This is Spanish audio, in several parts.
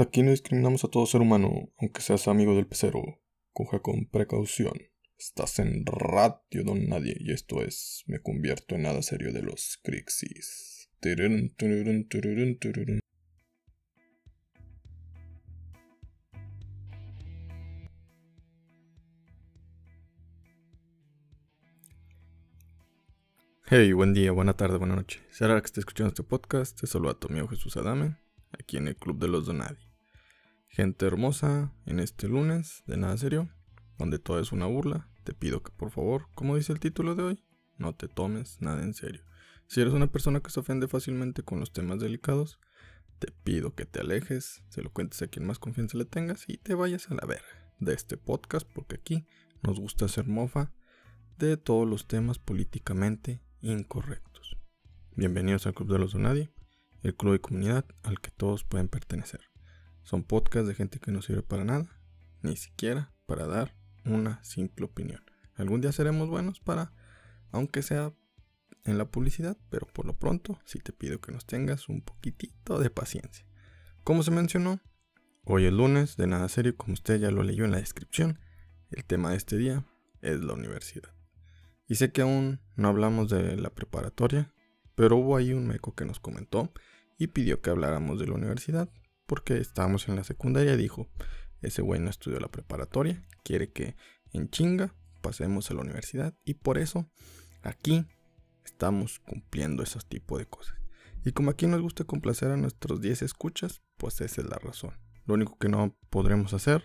Aquí no discriminamos a todo ser humano, aunque seas amigo del pecero. Coge con precaución. Estás en Radio Don Nadie y esto es Me convierto en nada serio de los Crixis. Hey, buen día, buena tarde, buena noche. Será que esté escuchando este podcast, te saluda a tu amigo Jesús Adame, aquí en el Club de los Donadi. Gente hermosa, en este lunes, de nada serio, donde todo es una burla, te pido que por favor, como dice el título de hoy, no te tomes nada en serio. Si eres una persona que se ofende fácilmente con los temas delicados, te pido que te alejes, se lo cuentes a quien más confianza le tengas y te vayas a la verga de este podcast porque aquí nos gusta hacer mofa de todos los temas políticamente incorrectos. Bienvenidos al Club de los Donadi, el club de comunidad al que todos pueden pertenecer. Son podcasts de gente que no sirve para nada, ni siquiera para dar una simple opinión. Algún día seremos buenos para, aunque sea en la publicidad, pero por lo pronto sí te pido que nos tengas un poquitito de paciencia. Como se mencionó, hoy es lunes, de nada serio, como usted ya lo leyó en la descripción, el tema de este día es la universidad. Y sé que aún no hablamos de la preparatoria, pero hubo ahí un meco que nos comentó y pidió que habláramos de la universidad, porque estábamos en la secundaria dijo, ese güey no estudió la preparatoria, quiere que en chinga pasemos a la universidad y por eso aquí estamos cumpliendo esos tipos de cosas. Y como aquí nos gusta complacer a nuestros 10 escuchas, pues esa es la razón. Lo único que no podremos hacer,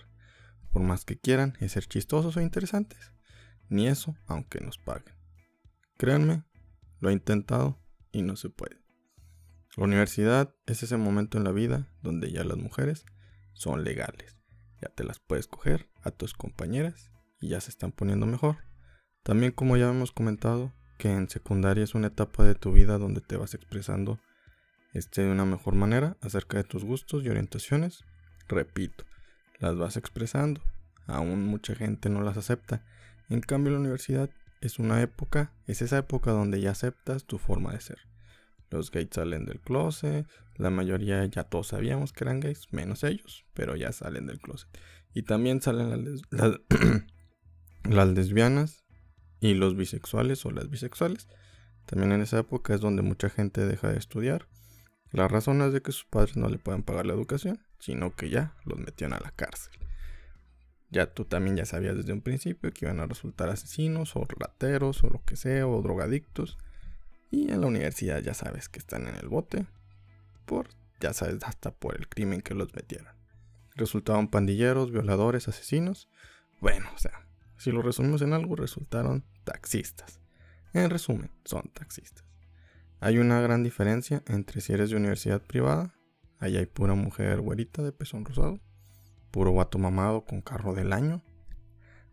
por más que quieran, es ser chistosos o interesantes ni eso aunque nos paguen. Créanme, lo he intentado y no se puede. La universidad es ese momento en la vida donde ya las mujeres son legales. Ya te las puedes coger a tus compañeras y ya se están poniendo mejor. También como ya hemos comentado, que en secundaria es una etapa de tu vida donde te vas expresando este, de una mejor manera acerca de tus gustos y orientaciones. Repito, las vas expresando. Aún mucha gente no las acepta en cambio, la universidad es una época, es esa época donde ya aceptas tu forma de ser. Los gays salen del closet, la mayoría ya todos sabíamos que eran gays, menos ellos, pero ya salen del closet. Y también salen las, las lesbianas y los bisexuales o las bisexuales. También en esa época es donde mucha gente deja de estudiar. La razón es de que sus padres no le pueden pagar la educación, sino que ya los metían a la cárcel. Ya tú también ya sabías desde un principio que iban a resultar asesinos o rateros o lo que sea o drogadictos. Y en la universidad ya sabes que están en el bote por, ya sabes, hasta por el crimen que los metieron. Resultaron pandilleros, violadores, asesinos. Bueno, o sea, si lo resumimos en algo, resultaron taxistas. En resumen, son taxistas. Hay una gran diferencia entre si eres de universidad privada, ahí hay pura mujer güerita de pezón rosado, puro vato mamado con carro del año.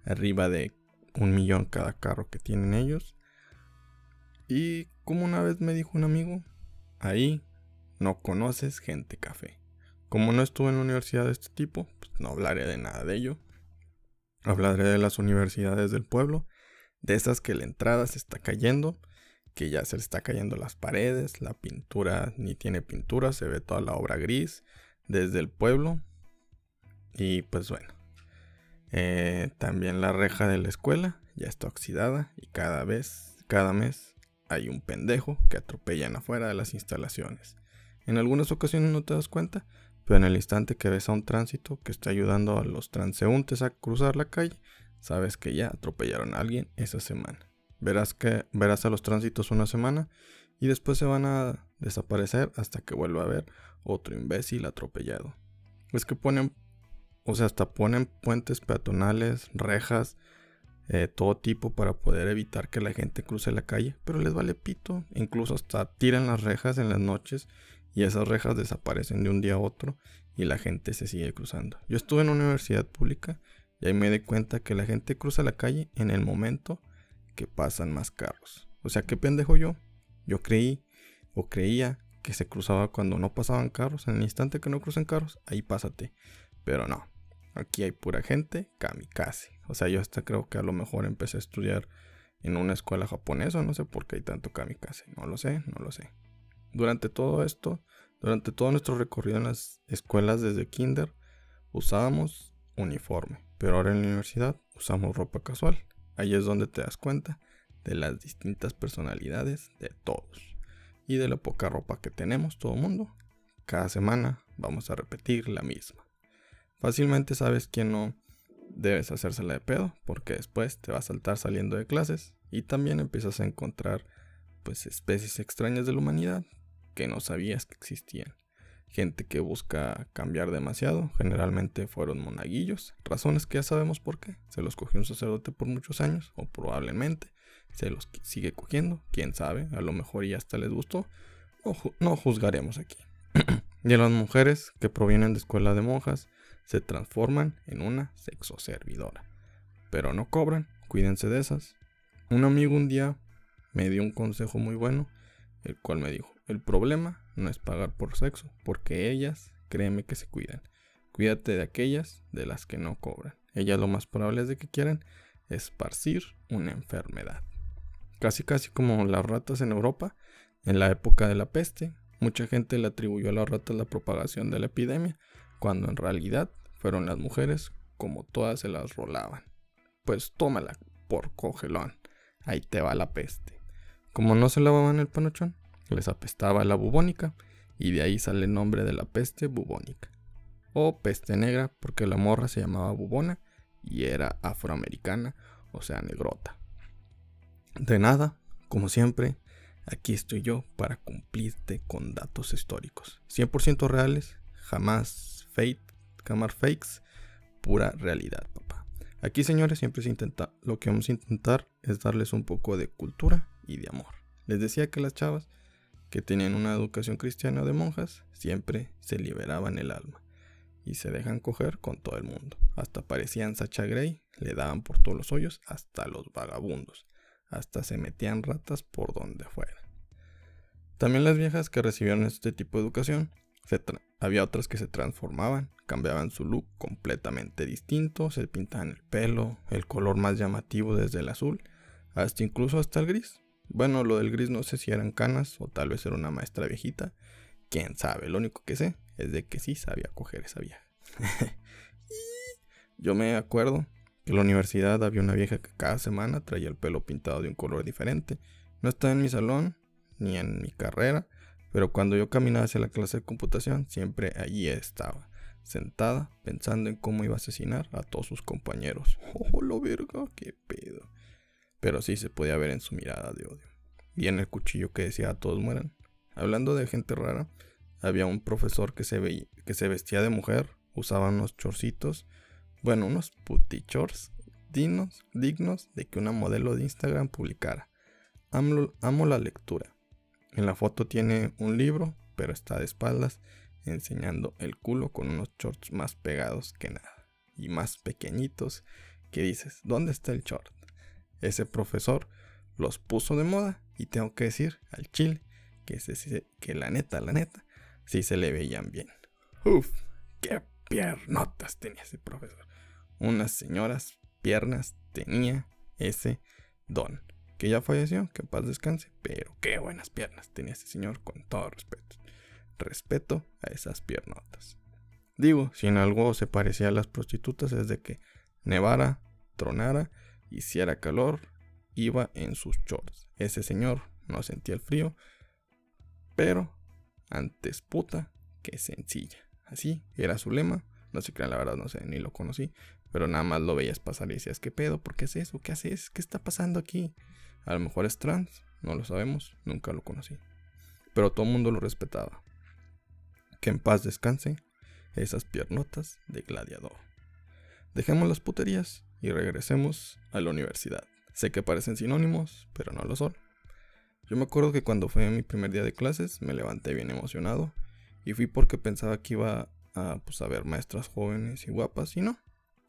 Arriba de un millón cada carro que tienen ellos. Y como una vez me dijo un amigo, ahí no conoces gente café. Como no estuve en la universidad de este tipo, pues no hablaré de nada de ello. Hablaré de las universidades del pueblo, de esas que la entrada se está cayendo, que ya se le está cayendo las paredes, la pintura ni tiene pintura, se ve toda la obra gris desde el pueblo y pues bueno, eh, también la reja de la escuela ya está oxidada y cada vez, cada mes hay un pendejo que atropellan afuera de las instalaciones. En algunas ocasiones no te das cuenta, pero en el instante que ves a un tránsito que está ayudando a los transeúntes a cruzar la calle, sabes que ya atropellaron a alguien esa semana. Verás que verás a los tránsitos una semana y después se van a desaparecer hasta que vuelva a haber otro imbécil atropellado. Es que ponen o sea, hasta ponen puentes peatonales, rejas, eh, todo tipo para poder evitar que la gente cruce la calle, pero les vale pito. Incluso hasta tiran las rejas en las noches y esas rejas desaparecen de un día a otro y la gente se sigue cruzando. Yo estuve en una universidad pública y ahí me di cuenta que la gente cruza la calle en el momento que pasan más carros. O sea, qué pendejo yo. Yo creí o creía que se cruzaba cuando no pasaban carros. En el instante que no crucen carros, ahí pásate. Pero no, Aquí hay pura gente kamikaze. O sea, yo hasta creo que a lo mejor empecé a estudiar en una escuela japonesa. No sé por qué hay tanto kamikaze. No lo sé, no lo sé. Durante todo esto, Durante todo nuestro recorrido en las escuelas desde kinder usábamos uniforme, pero ahora en la universidad usamos ropa casual. Ahí es donde te das cuenta de las distintas personalidades de todos y de la poca ropa que tenemos todo el mundo. Cada semana vamos a repetir la misma. Fácilmente sabes que no debes hacérsela de pedo porque después te va a saltar saliendo de clases y también empiezas a encontrar pues especies extrañas de la humanidad que no sabías que existían. Gente que busca cambiar demasiado, generalmente fueron monaguillos, razones que ya sabemos por qué. Se los cogió un sacerdote por muchos años, o probablemente se los sigue cogiendo, quién sabe, a lo mejor ya hasta les gustó. No, no juzgaremos aquí. y las mujeres que provienen de escuela de monjas se transforman en una sexoservidora. Pero no cobran, cuídense de esas. Un amigo un día me dio un consejo muy bueno, el cual me dijo, el problema no es pagar por sexo, porque ellas, créeme que se cuidan. Cuídate de aquellas de las que no cobran. Ellas lo más probable es de que quieran esparcir una enfermedad. Casi casi como las ratas en Europa, en la época de la peste, mucha gente le atribuyó a las ratas la propagación de la epidemia, cuando en realidad fueron las mujeres como todas se las rolaban. Pues tómala por cogelón, ahí te va la peste. Como no se lavaban el panochón, les apestaba la bubónica y de ahí sale el nombre de la peste bubónica. O peste negra porque la morra se llamaba bubona y era afroamericana, o sea, negrota. De nada, como siempre, aquí estoy yo para cumplirte con datos históricos. 100% reales, jamás fake, jamás fakes, pura realidad, papá. Aquí, señores, siempre se intenta, lo que vamos a intentar es darles un poco de cultura y de amor. Les decía que las chavas que tenían una educación cristiana de monjas siempre se liberaban el alma y se dejan coger con todo el mundo. Hasta parecían Sacha Grey, le daban por todos los hoyos, hasta los vagabundos, hasta se metían ratas por donde fuera. También las viejas que recibieron este tipo de educación, había otras que se transformaban, cambiaban su look completamente distinto, se pintaban el pelo, el color más llamativo desde el azul, hasta incluso hasta el gris, bueno, lo del gris no sé si eran canas o tal vez era una maestra viejita. Quién sabe, lo único que sé es de que sí sabía coger esa vieja. Yo me acuerdo que en la universidad había una vieja que cada semana traía el pelo pintado de un color diferente. No estaba en mi salón ni en mi carrera, pero cuando yo caminaba hacia la clase de computación, siempre allí estaba, sentada, pensando en cómo iba a asesinar a todos sus compañeros. ¡Oh, lo verga! ¡Qué pedo! pero sí se podía ver en su mirada de odio. Y en el cuchillo que decía a todos mueran. Hablando de gente rara, había un profesor que se, que se vestía de mujer, usaba unos chorcitos, bueno, unos putichors dignos, dignos de que una modelo de Instagram publicara. Amo, amo la lectura. En la foto tiene un libro, pero está de espaldas, enseñando el culo con unos shorts más pegados que nada. Y más pequeñitos que dices, ¿dónde está el short? ese profesor los puso de moda y tengo que decir al chile que, que la neta, la neta, sí se le veían bien. Uf, qué piernotas tenía ese profesor. Unas señoras piernas tenía ese don. Que ya falleció, que paz descanse, pero qué buenas piernas tenía ese señor con todo respeto. Respeto a esas piernotas. Digo, si en algo se parecía a las prostitutas es de que nevara, tronara hiciera calor, iba en sus shorts. Ese señor no sentía el frío, pero antes puta que sencilla. Así era su lema. No se crean, la verdad, no sé, ni lo conocí. Pero nada más lo veías pasar y decías, ¿qué pedo? ¿Por qué haces eso? ¿Qué haces? ¿Qué está pasando aquí? A lo mejor es trans, no lo sabemos, nunca lo conocí. Pero todo el mundo lo respetaba. Que en paz descanse esas piernotas de gladiador. Dejemos las puterías y regresemos a la universidad. Sé que parecen sinónimos, pero no lo son. Yo me acuerdo que cuando fue mi primer día de clases me levanté bien emocionado y fui porque pensaba que iba a, pues, a ver maestras jóvenes y guapas y no.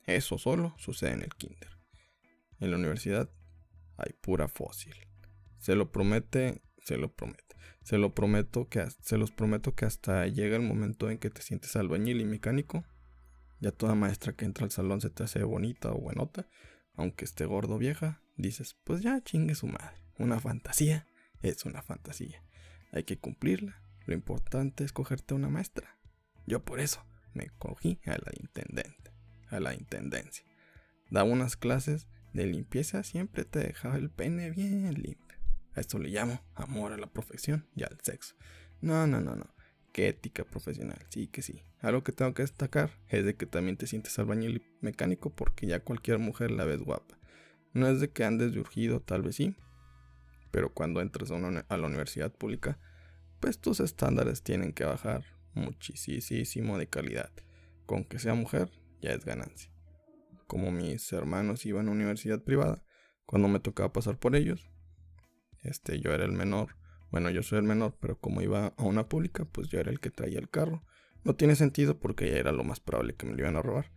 Eso solo sucede en el kinder. En la universidad hay pura fósil. Se lo promete, se lo promete. Se lo prometo que se los prometo que hasta llega el momento en que te sientes albañil y mecánico ya toda maestra que entra al salón se te hace bonita o buenota, aunque esté gordo vieja, dices, pues ya chingue su madre. Una fantasía es una fantasía. Hay que cumplirla Lo importante es cogerte una maestra. Yo por eso me cogí a la intendente, a la intendencia. Daba unas clases de limpieza, siempre te dejaba el pene bien limpio. A esto le llamo amor a la profesión y al sexo. No, no, no, no. Qué ética profesional, sí que sí. Algo que tengo que destacar es de que también te sientes albañil mecánico porque ya cualquier mujer la ves guapa. No es de que andes de urgido, tal vez sí, pero cuando entras a, a la universidad pública, pues tus estándares tienen que bajar muchísimo de calidad. Con que sea mujer, ya es ganancia. Como mis hermanos iban a universidad privada, cuando me tocaba pasar por ellos, este, yo era el menor bueno, yo soy el menor, pero como iba a una pública, pues yo era el que traía el carro. No tiene sentido porque ya era lo más probable que me lo iban a robar.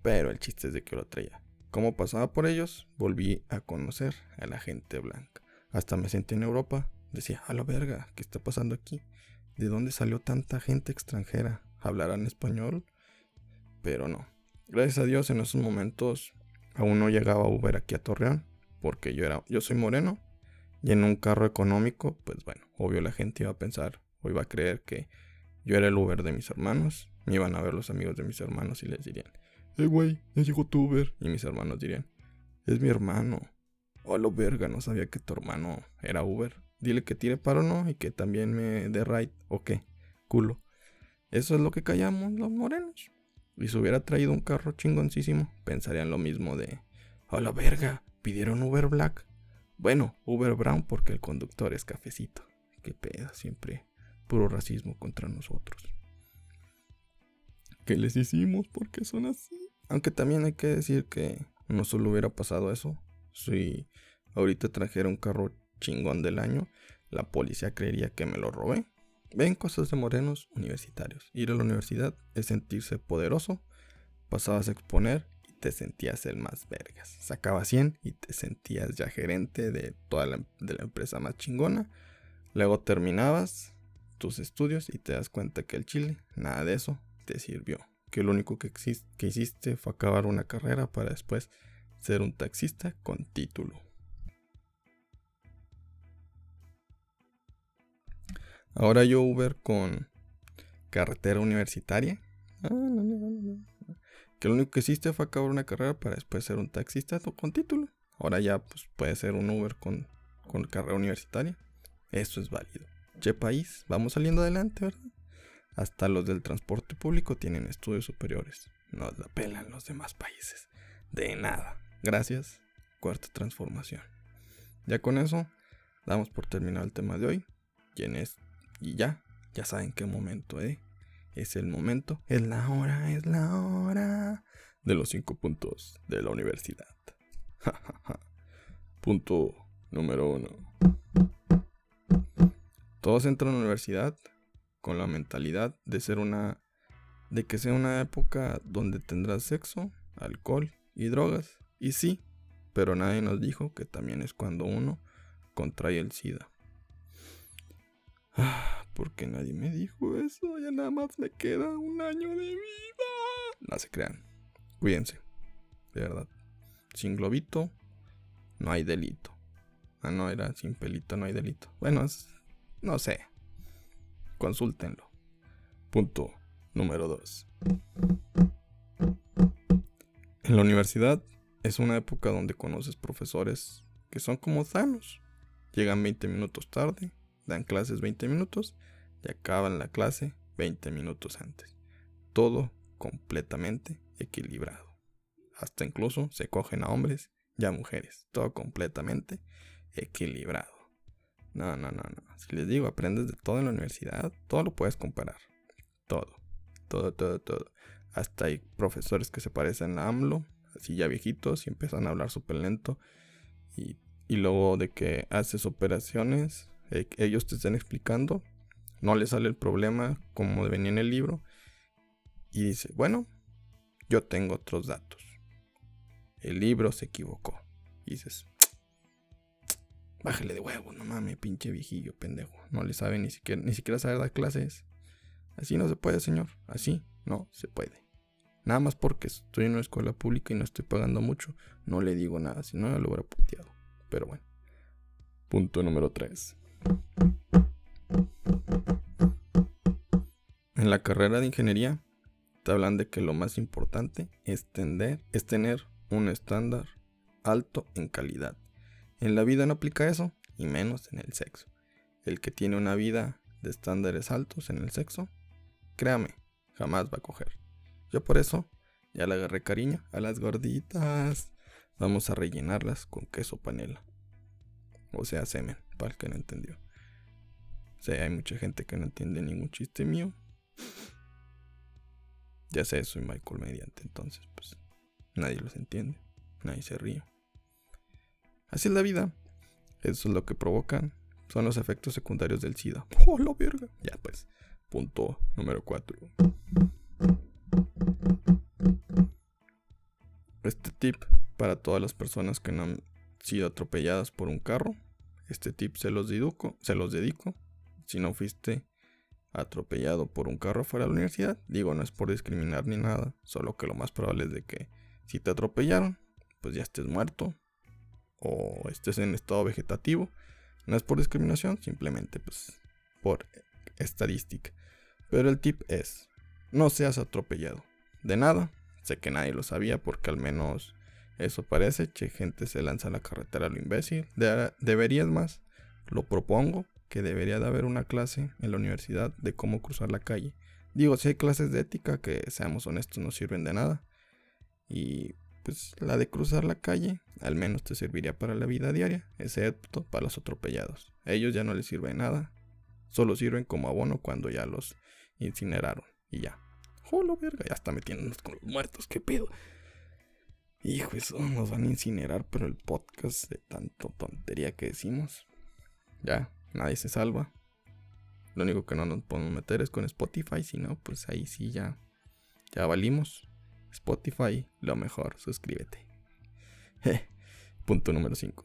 Pero el chiste es de que lo traía. Como pasaba por ellos, volví a conocer a la gente blanca. Hasta me sentí en Europa. Decía, a la verga, ¿qué está pasando aquí? ¿De dónde salió tanta gente extranjera? ¿Hablarán español? Pero no. Gracias a Dios en esos momentos aún no llegaba Uber aquí a Torreón. Porque yo era, yo soy moreno y en un carro económico, pues bueno, obvio la gente iba a pensar o iba a creer que yo era el Uber de mis hermanos. Me iban a ver los amigos de mis hermanos y les dirían, eh, güey, ya llegó tu Uber. Y mis hermanos dirían, es mi hermano. Oh, lo verga, no sabía que tu hermano era Uber. Dile que tire paro, ¿no? Y que también me dé ride. ¿O qué? Culo. Eso es lo que callamos los morenos. Y si hubiera traído un carro chingoncísimo, pensarían lo mismo de, oh, la verga, pidieron Uber Black. Bueno, Uber Brown porque el conductor es cafecito. Qué pedo, siempre puro racismo contra nosotros. ¿Qué les hicimos? porque son así? Aunque también hay que decir que no solo hubiera pasado eso. Si ahorita trajera un carro chingón del año, la policía creería que me lo robé. Ven cosas de morenos universitarios. Ir a la universidad es sentirse poderoso. Pasabas a exponer te sentías el más vergas. Sacabas 100 y te sentías ya gerente de toda la, de la empresa más chingona. Luego terminabas tus estudios y te das cuenta que el chile, nada de eso te sirvió. Que lo único que, que hiciste fue acabar una carrera para después ser un taxista con título. Ahora yo Uber con carretera universitaria. Ah, que lo único que hiciste fue acabar una carrera para después ser un taxista con título. Ahora ya pues, puede ser un Uber con, con carrera universitaria. Eso es válido. Che país, vamos saliendo adelante, ¿verdad? Hasta los del transporte público tienen estudios superiores. Nos la pelan los demás países. De nada. Gracias. Cuarta transformación. Ya con eso, damos por terminado el tema de hoy. ¿Quién es? Y ya, ya saben qué momento, ¿eh? Es el momento, es la hora, es la hora de los cinco puntos de la universidad. Punto número uno. Todos entran a la universidad con la mentalidad de ser una de que sea una época donde tendrás sexo, alcohol y drogas. Y sí, pero nadie nos dijo que también es cuando uno contrae el SIDA. Ah, porque nadie me dijo eso. Ya nada más me queda un año de vida. No se crean. Cuídense. De verdad. Sin globito no hay delito. Ah, no, era sin pelito no hay delito. Bueno, no sé. Consúltenlo. Punto número 2. En la universidad es una época donde conoces profesores que son como sanos. Llegan 20 minutos tarde, dan clases 20 minutos y acaban la clase 20 minutos antes. Todo completamente equilibrado. Hasta incluso se cogen a hombres y a mujeres. Todo completamente equilibrado. No, no, no, no. Si les digo, aprendes de todo en la universidad, todo lo puedes comparar. Todo. Todo, todo, todo. Hasta hay profesores que se parecen a AMLO, así ya viejitos, y empiezan a hablar súper lento. Y, y luego de que haces operaciones, eh, ellos te están explicando, no le sale el problema como venía en el libro. Y dice, bueno, yo tengo otros datos. El libro se equivocó. Y dices, bájale de huevo, no mames, pinche viejillo, pendejo. No le sabe ni siquiera, ni siquiera saber dar clases. Así no se puede, señor. Así no se puede. Nada más porque estoy en una escuela pública y no estoy pagando mucho, no le digo nada, si no, lo hubiera puteado. Pero bueno. Punto número 3. En la carrera de ingeniería te hablan de que lo más importante es, tener un estándar alto en calidad. En la vida no aplica eso, y menos en el sexo. El que tiene una vida de estándares altos en el sexo, créame, jamás va a coger. Yo por eso ya le agarré cariño a las gorditas. Vamos a rellenarlas con queso panela. O sea, semen, para el que no entendió. O sea, hay mucha gente que no entiende ningún chiste mío. Ya sé, soy Michael Mediante, entonces, pues, nadie los entiende. Nadie se ríe. Así es la vida. Eso es lo que provocan. Son los efectos secundarios del SIDA. ¡Oh, la verga! Ya, pues, punto número 4. Este tip para todas las personas que no han sido atropelladas por un carro. Este tip se los dedico, se los dedico. Si no fuiste atropellado por un carro fuera de la universidad, digo, no es por discriminar ni nada, solo que lo más probable es de que si te atropellaron, pues ya estés muerto o estés en estado vegetativo. No es por discriminación, simplemente pues por estadística. Pero el tip es, no seas atropellado. De nada, sé que nadie lo sabía porque al menos eso parece, que gente se lanza a la carretera a lo imbécil. deberías más, lo propongo, que debería de haber una clase en la universidad de cómo cruzar la calle. Digo, si hay clases de ética que, seamos honestos, no sirven de nada. Y pues la de cruzar la calle al menos te serviría para la vida diaria, excepto para los atropellados. A ellos ya no les sirve de nada, solo sirven como abono cuando ya los incineraron y ya. ¡Jolo, verga! Ya está metiéndonos con los muertos, ¿qué pedo? Hijo, eso nos van a incinerar, pero el podcast de tanto tontería que decimos. Ya, nadie se salva. Lo único que no nos podemos meter es con Spotify, si no, pues ahí sí ya, ya valimos. Spotify, lo mejor, suscríbete. Punto número 5.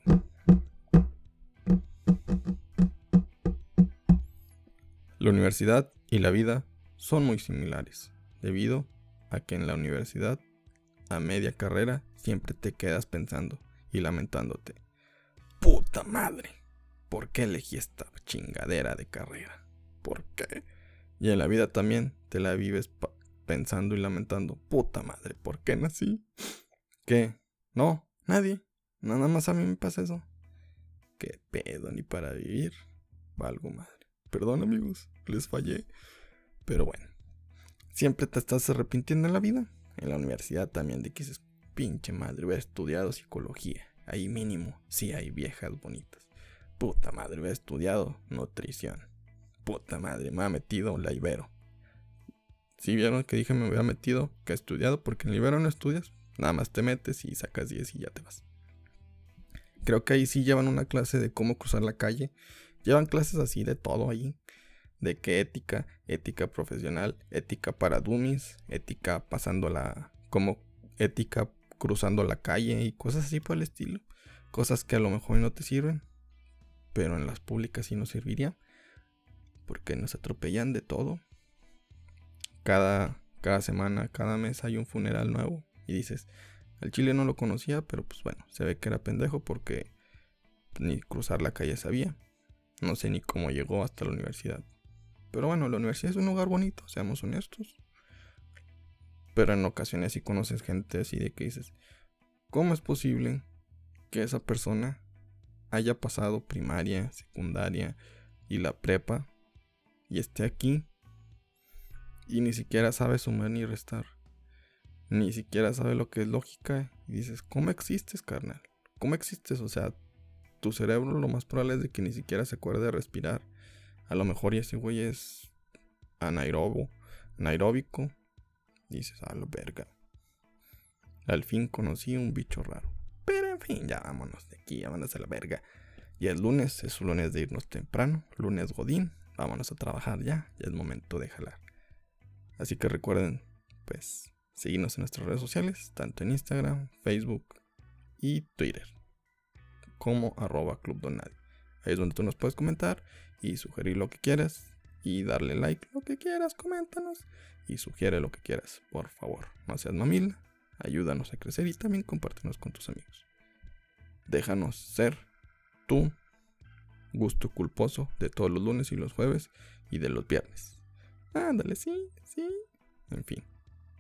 La universidad y la vida son muy similares, debido a que en la universidad, a media carrera, siempre te quedas pensando y lamentándote. Puta madre, ¿por qué elegí esta chingadera de carrera? ¿Por qué? Y en la vida también te la vives pensando y lamentando, puta madre, ¿por qué nací? ¿Qué? No, nadie. Nada más a mí me pasa eso. ¿Qué pedo? Ni para vivir. Valgo madre. Perdón amigos, les fallé. Pero bueno. Siempre te estás arrepintiendo en la vida. En la universidad también de que pinche madre, hubiera estudiado psicología. Ahí mínimo, sí hay viejas bonitas. Puta madre, hubiera estudiado nutrición. Puta madre, me ha metido la Ibero. Si vieron que dije me hubiera metido, que he estudiado, porque en Libero no estudias, nada más te metes y sacas 10 y ya te vas. Creo que ahí sí llevan una clase de cómo cruzar la calle. Llevan clases así de todo ahí. De qué ética, ética profesional, ética para dummies, ética pasando la. como ética cruzando la calle y cosas así por el estilo. Cosas que a lo mejor no te sirven, pero en las públicas sí nos serviría. Porque nos atropellan de todo cada, cada semana, cada mes hay un funeral nuevo. Y dices, el chile no lo conocía, pero pues bueno, se ve que era pendejo porque ni cruzar la calle sabía. No sé ni cómo llegó hasta la universidad. Pero bueno, la universidad es un lugar bonito, seamos honestos. Pero en ocasiones sí conoces gente así de que dices, ¿cómo es posible que esa persona haya pasado primaria, secundaria y la prepa y esté aquí y ni siquiera sabe sumar ni restar. Ni siquiera sabe lo que es lógica. Y dices, ¿cómo existes, carnal? ¿Cómo existes? O sea, tu cerebro lo más probable es de que ni siquiera se acuerde de respirar. A lo mejor ese güey es anaerobo, anaeróbico. Dices, a la verga. Al fin conocí un bicho raro. Pero en fin, ya vámonos de aquí, vámonos a la verga. Y el lunes es un lunes de irnos temprano, lunes godín. Vámonos a trabajar ya, ya es momento de jalar. Así que recuerden, pues, seguirnos en nuestras redes sociales, tanto en Instagram, Facebook y Twitter, como arroba Club Donadi. Ahí es donde tú nos puedes comentar y sugerir lo que quieras y darle like lo que quieras, coméntanos y sugiere lo que quieras, por favor. No seas mamil, ayúdanos a crecer y también compártenos con tus amigos. Déjanos ser tu gusto culposo de todos los lunes y los jueves y de los viernes. Ándale, sí, sí. En fin.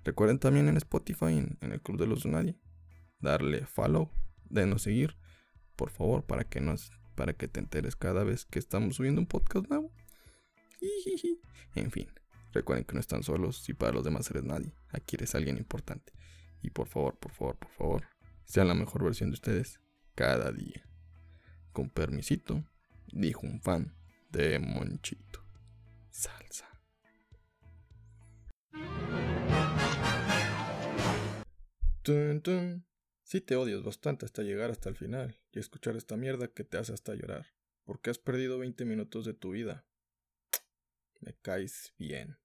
Recuerden también en Spotify, en, el Club de los Nadie, darle follow, denos seguir, por favor, para que nos, para que te enteres cada vez que estamos subiendo un podcast nuevo. En fin, recuerden que no están solos y para los demás eres nadie. Aquí eres alguien importante. Y por favor, por favor, por favor, sean la mejor versión de ustedes cada día. Con permisito, dijo un fan de Monchito. Salsa. Si te odias bastante hasta llegar hasta el final y escuchar esta mierda que te hace hasta llorar, porque has perdido 20 minutos de tu vida. Me caes bien.